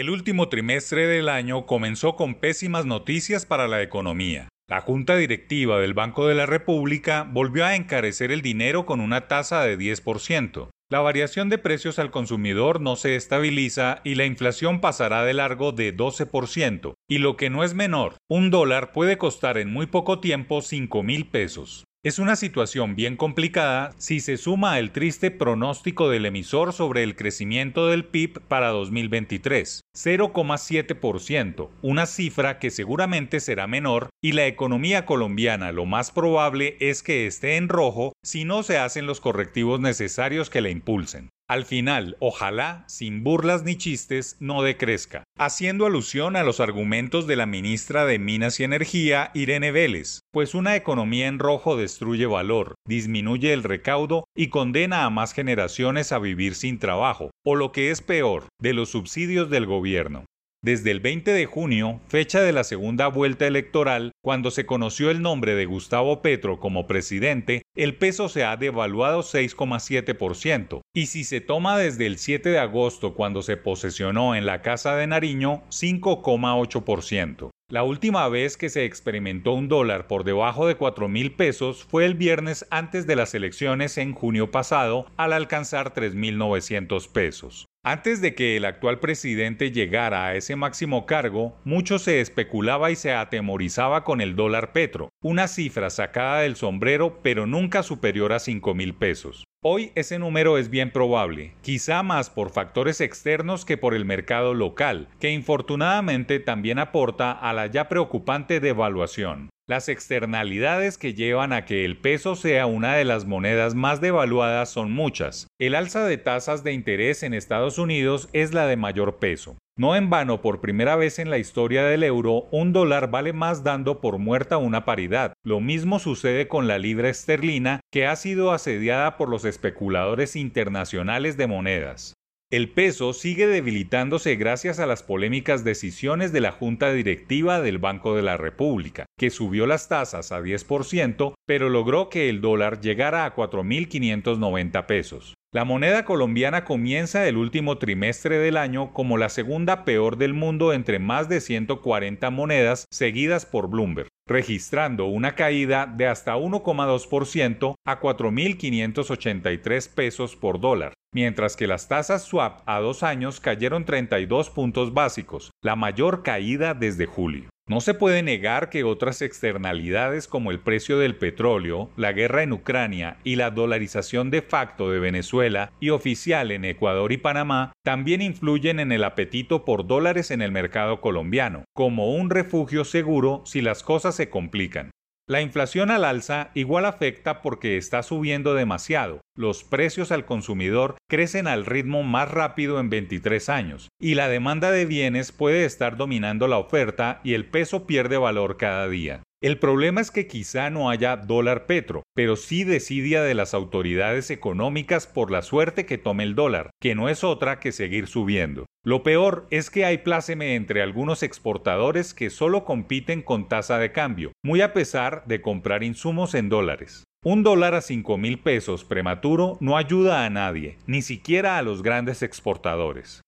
El último trimestre del año comenzó con pésimas noticias para la economía. La Junta Directiva del Banco de la República volvió a encarecer el dinero con una tasa de 10%. La variación de precios al consumidor no se estabiliza y la inflación pasará de largo de 12%. Y lo que no es menor, un dólar puede costar en muy poco tiempo 5 mil pesos. Es una situación bien complicada si se suma el triste pronóstico del emisor sobre el crecimiento del PIB para 2023, 0,7%, una cifra que seguramente será menor y la economía colombiana lo más probable es que esté en rojo si no se hacen los correctivos necesarios que la impulsen. Al final, ojalá, sin burlas ni chistes, no decrezca, haciendo alusión a los argumentos de la ministra de Minas y Energía, Irene Vélez, pues una economía en rojo destruye valor, disminuye el recaudo y condena a más generaciones a vivir sin trabajo, o lo que es peor, de los subsidios del gobierno. Desde el 20 de junio, fecha de la segunda vuelta electoral, cuando se conoció el nombre de Gustavo Petro como presidente, el peso se ha devaluado 6,7%, y si se toma desde el 7 de agosto cuando se posesionó en la Casa de Nariño, 5,8%. La última vez que se experimentó un dólar por debajo de 4 mil pesos fue el viernes antes de las elecciones en junio pasado, al alcanzar 3.900 pesos. Antes de que el actual presidente llegara a ese máximo cargo, mucho se especulaba y se atemorizaba con el dólar petro, una cifra sacada del sombrero pero nunca superior a 5 mil pesos. Hoy ese número es bien probable, quizá más por factores externos que por el mercado local, que infortunadamente también aporta a la ya preocupante devaluación. Las externalidades que llevan a que el peso sea una de las monedas más devaluadas son muchas. El alza de tasas de interés en Estados Unidos es la de mayor peso. No en vano, por primera vez en la historia del euro, un dólar vale más dando por muerta una paridad. Lo mismo sucede con la libra esterlina, que ha sido asediada por los especuladores internacionales de monedas. El peso sigue debilitándose gracias a las polémicas decisiones de la Junta Directiva del Banco de la República, que subió las tasas a 10%, pero logró que el dólar llegara a 4.590 pesos. La moneda colombiana comienza el último trimestre del año como la segunda peor del mundo entre más de 140 monedas seguidas por Bloomberg, registrando una caída de hasta 1,2% a 4.583 pesos por dólar mientras que las tasas swap a dos años cayeron 32 puntos básicos, la mayor caída desde julio. No se puede negar que otras externalidades como el precio del petróleo, la guerra en Ucrania y la dolarización de facto de Venezuela y oficial en Ecuador y Panamá también influyen en el apetito por dólares en el mercado colombiano, como un refugio seguro si las cosas se complican. La inflación al alza igual afecta porque está subiendo demasiado. Los precios al consumidor crecen al ritmo más rápido en 23 años y la demanda de bienes puede estar dominando la oferta y el peso pierde valor cada día. El problema es que quizá no haya dólar petro, pero sí decidia de las autoridades económicas por la suerte que tome el dólar, que no es otra que seguir subiendo. Lo peor es que hay pláceme entre algunos exportadores que solo compiten con tasa de cambio, muy a pesar de comprar insumos en dólares. Un dólar a 5 mil pesos prematuro no ayuda a nadie, ni siquiera a los grandes exportadores.